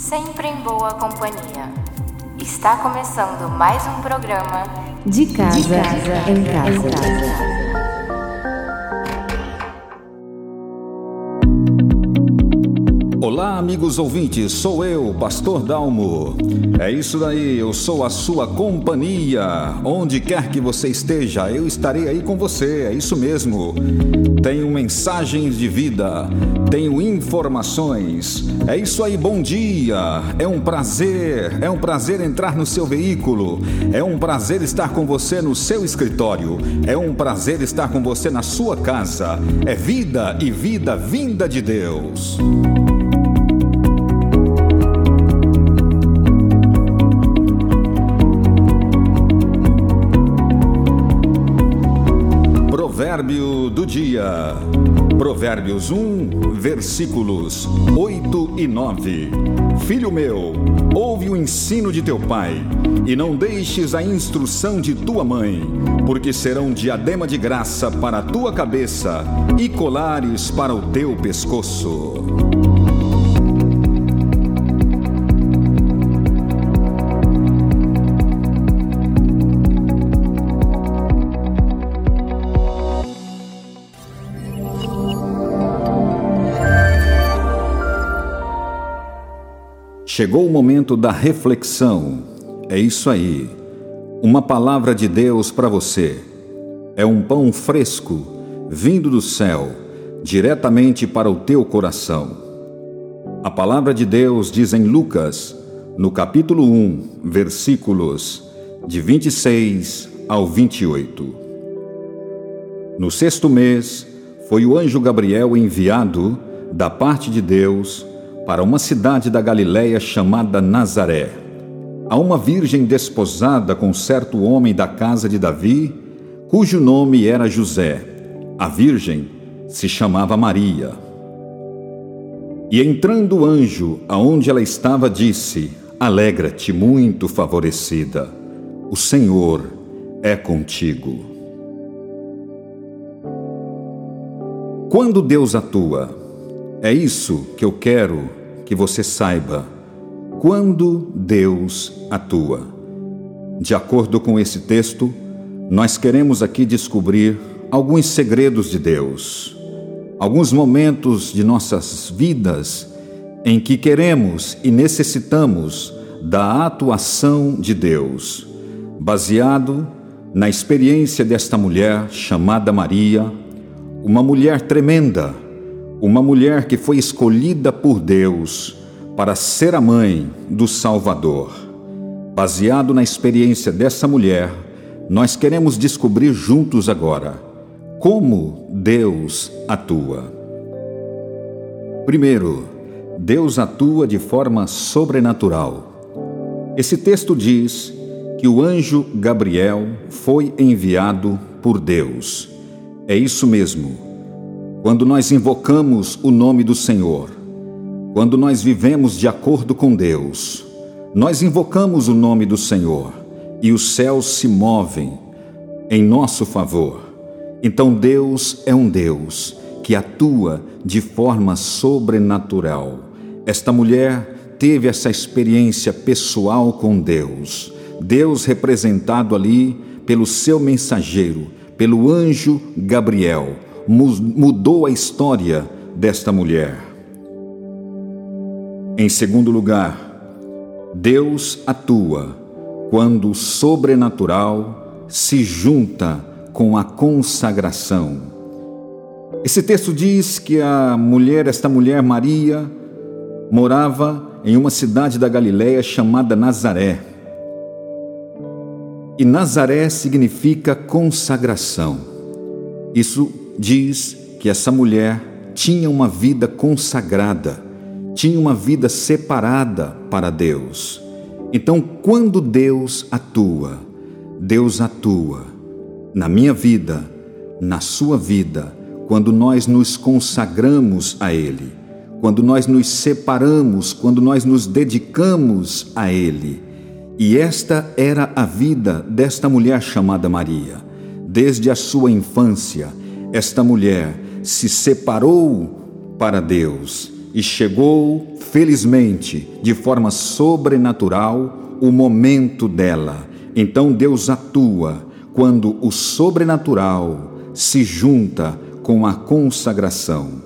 sempre em boa companhia. Está começando mais um programa De casa, em casa. Olá, amigos ouvintes, sou eu, Pastor Dalmo. É isso daí, eu sou a sua companhia. Onde quer que você esteja, eu estarei aí com você, é isso mesmo. Tenho mensagens de vida, tenho informações. É isso aí, bom dia. É um prazer, é um prazer entrar no seu veículo. É um prazer estar com você no seu escritório. É um prazer estar com você na sua casa. É vida e vida vinda de Deus. Dia. Provérbios 1, versículos 8 e 9. Filho meu, ouve o ensino de teu pai, e não deixes a instrução de tua mãe, porque serão diadema de graça para a tua cabeça e colares para o teu pescoço. Chegou o momento da reflexão. É isso aí. Uma palavra de Deus para você. É um pão fresco, vindo do céu, diretamente para o teu coração. A palavra de Deus diz em Lucas, no capítulo 1, versículos de 26 ao 28. No sexto mês, foi o anjo Gabriel enviado da parte de Deus para uma cidade da Galiléia chamada Nazaré, a uma virgem desposada com certo homem da casa de Davi, cujo nome era José. A virgem se chamava Maria. E entrando o anjo aonde ela estava, disse: Alegra-te, muito favorecida, o Senhor é contigo. Quando Deus atua, é isso que eu quero que você saiba quando Deus atua. De acordo com esse texto, nós queremos aqui descobrir alguns segredos de Deus, alguns momentos de nossas vidas em que queremos e necessitamos da atuação de Deus, baseado na experiência desta mulher chamada Maria, uma mulher tremenda uma mulher que foi escolhida por Deus para ser a mãe do Salvador. Baseado na experiência dessa mulher, nós queremos descobrir juntos agora como Deus atua. Primeiro, Deus atua de forma sobrenatural. Esse texto diz que o anjo Gabriel foi enviado por Deus. É isso mesmo. Quando nós invocamos o nome do Senhor, quando nós vivemos de acordo com Deus, nós invocamos o nome do Senhor e os céus se movem em nosso favor. Então Deus é um Deus que atua de forma sobrenatural. Esta mulher teve essa experiência pessoal com Deus. Deus representado ali pelo seu mensageiro, pelo anjo Gabriel mudou a história desta mulher. Em segundo lugar, Deus atua quando o sobrenatural se junta com a consagração. Esse texto diz que a mulher, esta mulher Maria, morava em uma cidade da Galiléia chamada Nazaré. E Nazaré significa consagração. Isso diz que essa mulher tinha uma vida consagrada, tinha uma vida separada para Deus. Então, quando Deus atua, Deus atua na minha vida, na sua vida, quando nós nos consagramos a Ele, quando nós nos separamos, quando nós nos dedicamos a Ele. E esta era a vida desta mulher chamada Maria. Desde a sua infância, esta mulher se separou para Deus, e chegou, felizmente, de forma sobrenatural, o momento dela. Então Deus atua quando o sobrenatural se junta com a consagração.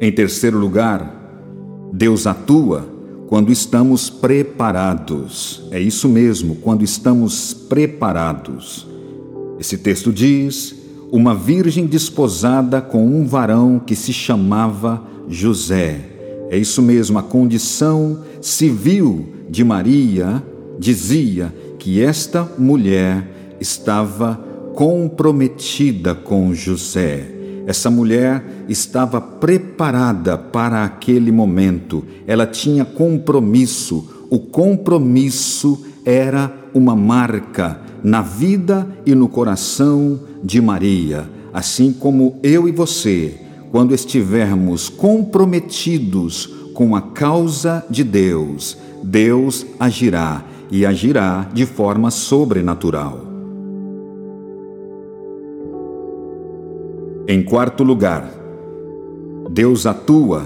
Em terceiro lugar, Deus atua quando estamos preparados. É isso mesmo, quando estamos preparados. Esse texto diz: uma virgem desposada com um varão que se chamava José. É isso mesmo, a condição civil de Maria dizia que esta mulher estava comprometida com José. Essa mulher estava preparada para aquele momento, ela tinha compromisso. O compromisso era uma marca na vida e no coração de Maria, assim como eu e você, quando estivermos comprometidos com a causa de Deus, Deus agirá e agirá de forma sobrenatural. Em quarto lugar, Deus atua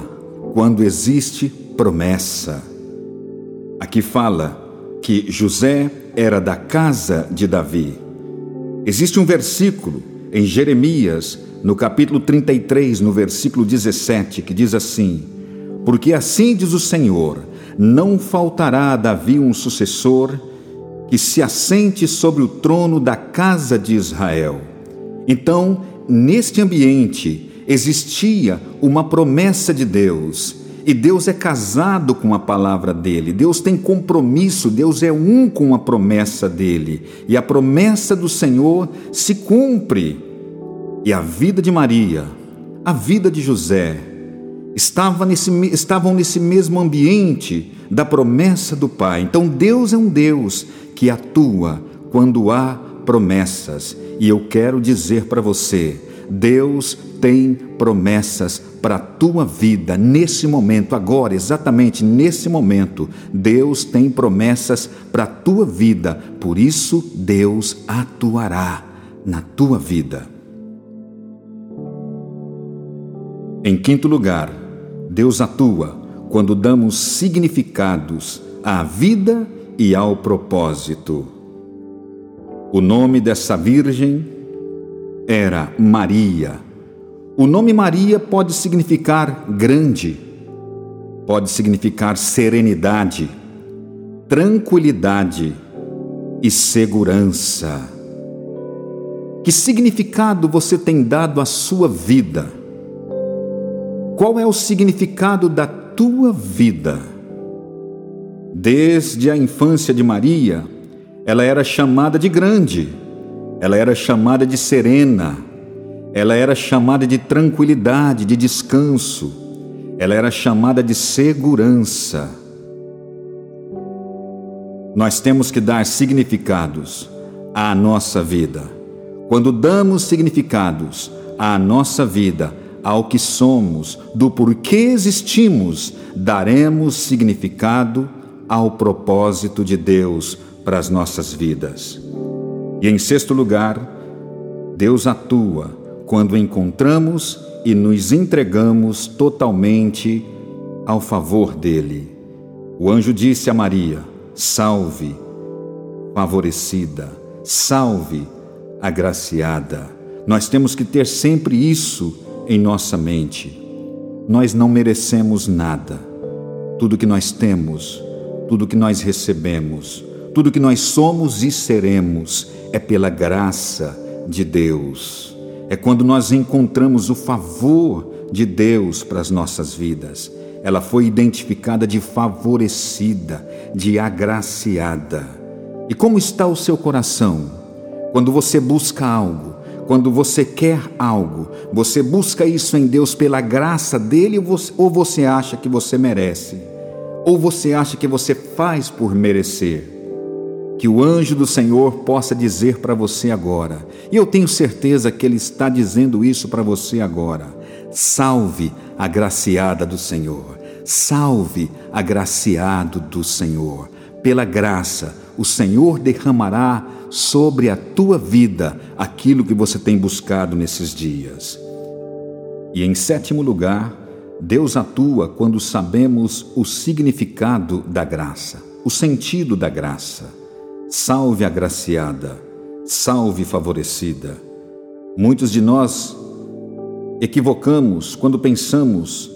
quando existe promessa. Aqui fala que José era da casa de Davi. Existe um versículo em Jeremias, no capítulo 33, no versículo 17, que diz assim: Porque assim diz o Senhor: não faltará a Davi um sucessor que se assente sobre o trono da casa de Israel. Então, neste ambiente existia uma promessa de Deus. E Deus é casado com a palavra dele, Deus tem compromisso, Deus é um com a promessa dele, e a promessa do Senhor se cumpre. E a vida de Maria, a vida de José, estava nesse, estavam nesse mesmo ambiente da promessa do Pai. Então Deus é um Deus que atua quando há promessas. E eu quero dizer para você: Deus tem promessas para a tua vida nesse momento, agora, exatamente nesse momento. Deus tem promessas para a tua vida, por isso Deus atuará na tua vida. Em quinto lugar, Deus atua quando damos significados à vida e ao propósito. O nome dessa virgem era Maria. O nome Maria pode significar grande, pode significar serenidade, tranquilidade e segurança. Que significado você tem dado à sua vida? Qual é o significado da tua vida? Desde a infância de Maria, ela era chamada de grande, ela era chamada de serena, ela era chamada de tranquilidade, de descanso, ela era chamada de segurança. Nós temos que dar significados à nossa vida. Quando damos significados à nossa vida, ao que somos, do porquê existimos, daremos significado ao propósito de Deus para as nossas vidas. E em sexto lugar, Deus atua quando encontramos e nos entregamos totalmente ao favor dele. O anjo disse a Maria: Salve, favorecida, salve, agraciada. Nós temos que ter sempre isso em nossa mente. Nós não merecemos nada. Tudo que nós temos, tudo que nós recebemos, tudo que nós somos e seremos é pela graça de Deus. É quando nós encontramos o favor de Deus para as nossas vidas. Ela foi identificada de favorecida, de agraciada. E como está o seu coração? Quando você busca algo, quando você quer algo, você busca isso em Deus pela graça dele ou você acha que você merece? Ou você acha que você faz por merecer? Que o anjo do Senhor possa dizer para você agora, e eu tenho certeza que ele está dizendo isso para você agora. Salve, agraciada do Senhor, salve, agraciado do Senhor. Pela graça, o Senhor derramará sobre a tua vida aquilo que você tem buscado nesses dias. E em sétimo lugar, Deus atua quando sabemos o significado da graça, o sentido da graça. Salve agraciada, salve favorecida. Muitos de nós equivocamos quando pensamos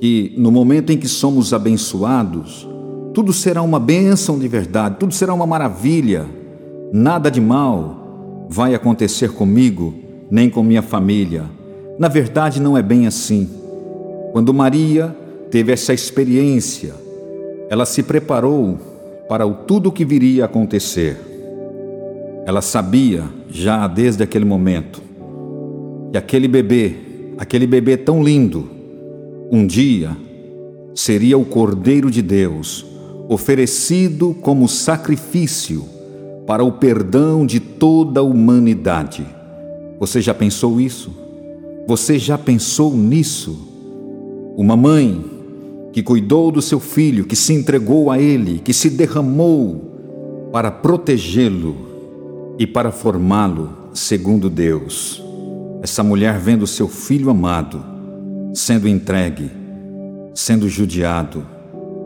que no momento em que somos abençoados, tudo será uma bênção de verdade, tudo será uma maravilha, nada de mal vai acontecer comigo, nem com minha família. Na verdade, não é bem assim. Quando Maria teve essa experiência, ela se preparou para o tudo que viria a acontecer. Ela sabia, já desde aquele momento, que aquele bebê, aquele bebê tão lindo, um dia seria o Cordeiro de Deus, oferecido como sacrifício para o perdão de toda a humanidade. Você já pensou isso? Você já pensou nisso? Uma mãe que cuidou do seu filho, que se entregou a ele, que se derramou para protegê-lo e para formá-lo segundo Deus. Essa mulher vendo seu filho amado sendo entregue, sendo judiado,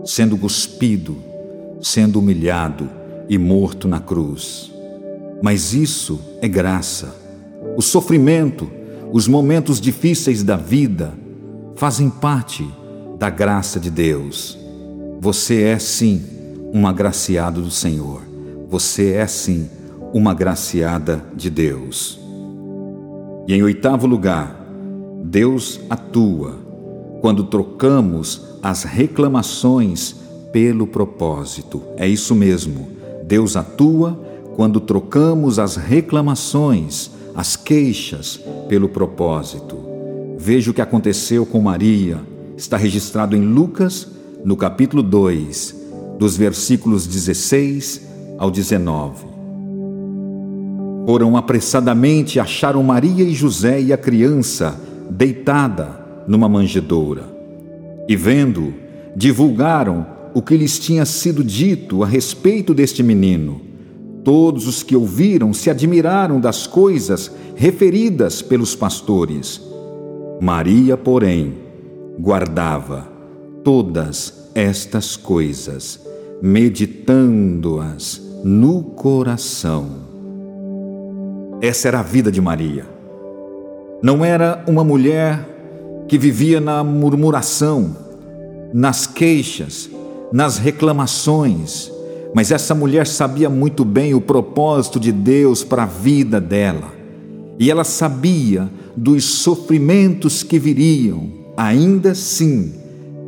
sendo cuspido, sendo humilhado e morto na cruz. Mas isso é graça. O sofrimento, os momentos difíceis da vida fazem parte da graça de Deus. Você é sim um agraciado do Senhor. Você é sim uma agraciada de Deus. E em oitavo lugar, Deus atua quando trocamos as reclamações pelo propósito. É isso mesmo. Deus atua quando trocamos as reclamações, as queixas pelo propósito. Veja o que aconteceu com Maria. Está registrado em Lucas, no capítulo 2, dos versículos 16 ao 19. Foram apressadamente acharam Maria e José e a criança deitada numa manjedoura. E vendo, divulgaram o que lhes tinha sido dito a respeito deste menino. Todos os que ouviram se admiraram das coisas referidas pelos pastores. Maria, porém, guardava todas estas coisas, meditando-as no coração. Essa era a vida de Maria. Não era uma mulher que vivia na murmuração, nas queixas, nas reclamações, mas essa mulher sabia muito bem o propósito de Deus para a vida dela. E ela sabia dos sofrimentos que viriam. Ainda assim,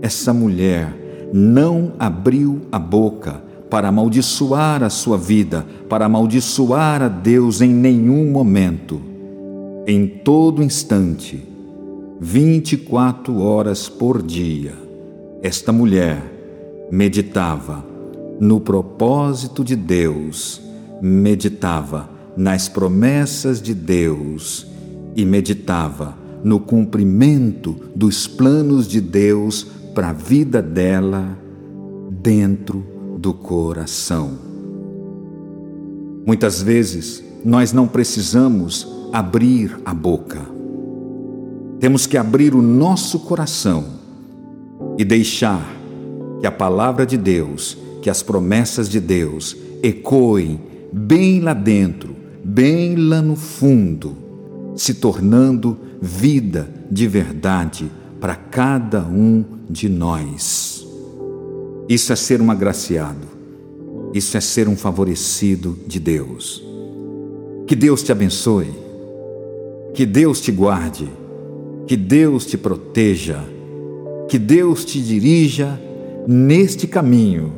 essa mulher não abriu a boca para amaldiçoar a sua vida, para amaldiçoar a Deus em nenhum momento. Em todo instante, 24 horas por dia, esta mulher meditava no propósito de Deus, meditava nas promessas de Deus e meditava no cumprimento dos planos de Deus para a vida dela dentro do coração. Muitas vezes nós não precisamos abrir a boca. Temos que abrir o nosso coração e deixar que a palavra de Deus, que as promessas de Deus ecoem bem lá dentro, bem lá no fundo, se tornando vida de verdade para cada um de nós. Isso é ser um agraciado, isso é ser um favorecido de Deus. Que Deus te abençoe. Que Deus te guarde, que Deus te proteja, que Deus te dirija neste caminho,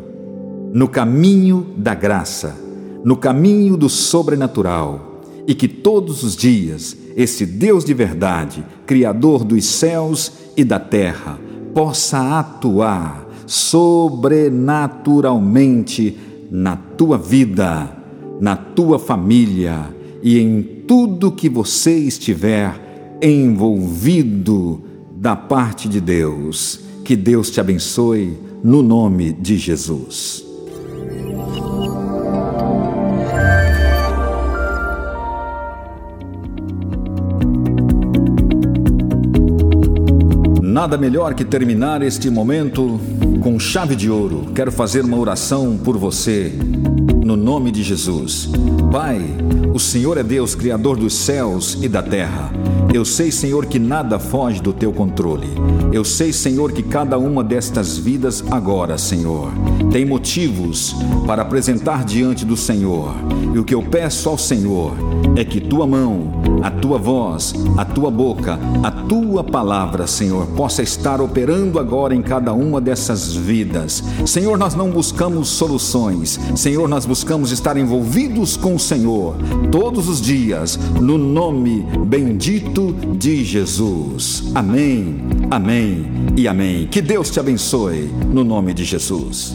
no caminho da graça, no caminho do sobrenatural, e que todos os dias esse Deus de verdade, Criador dos céus e da terra, possa atuar sobrenaturalmente na tua vida, na tua família e em tudo que você estiver envolvido da parte de Deus. Que Deus te abençoe no nome de Jesus. Nada melhor que terminar este momento com chave de ouro. Quero fazer uma oração por você, no nome de Jesus. Pai, o Senhor é Deus, Criador dos céus e da terra. Eu sei, Senhor, que nada foge do teu controle. Eu sei, Senhor, que cada uma destas vidas agora, Senhor, tem motivos para apresentar diante do Senhor. E o que eu peço ao Senhor é que tua mão, a tua voz, a tua boca, a tua palavra, Senhor, possa estar operando agora em cada uma dessas vidas. Senhor, nós não buscamos soluções. Senhor, nós buscamos estar envolvidos com o Senhor todos os dias, no nome bendito de Jesus. Amém, amém e amém. Que Deus te abençoe, no nome de Jesus.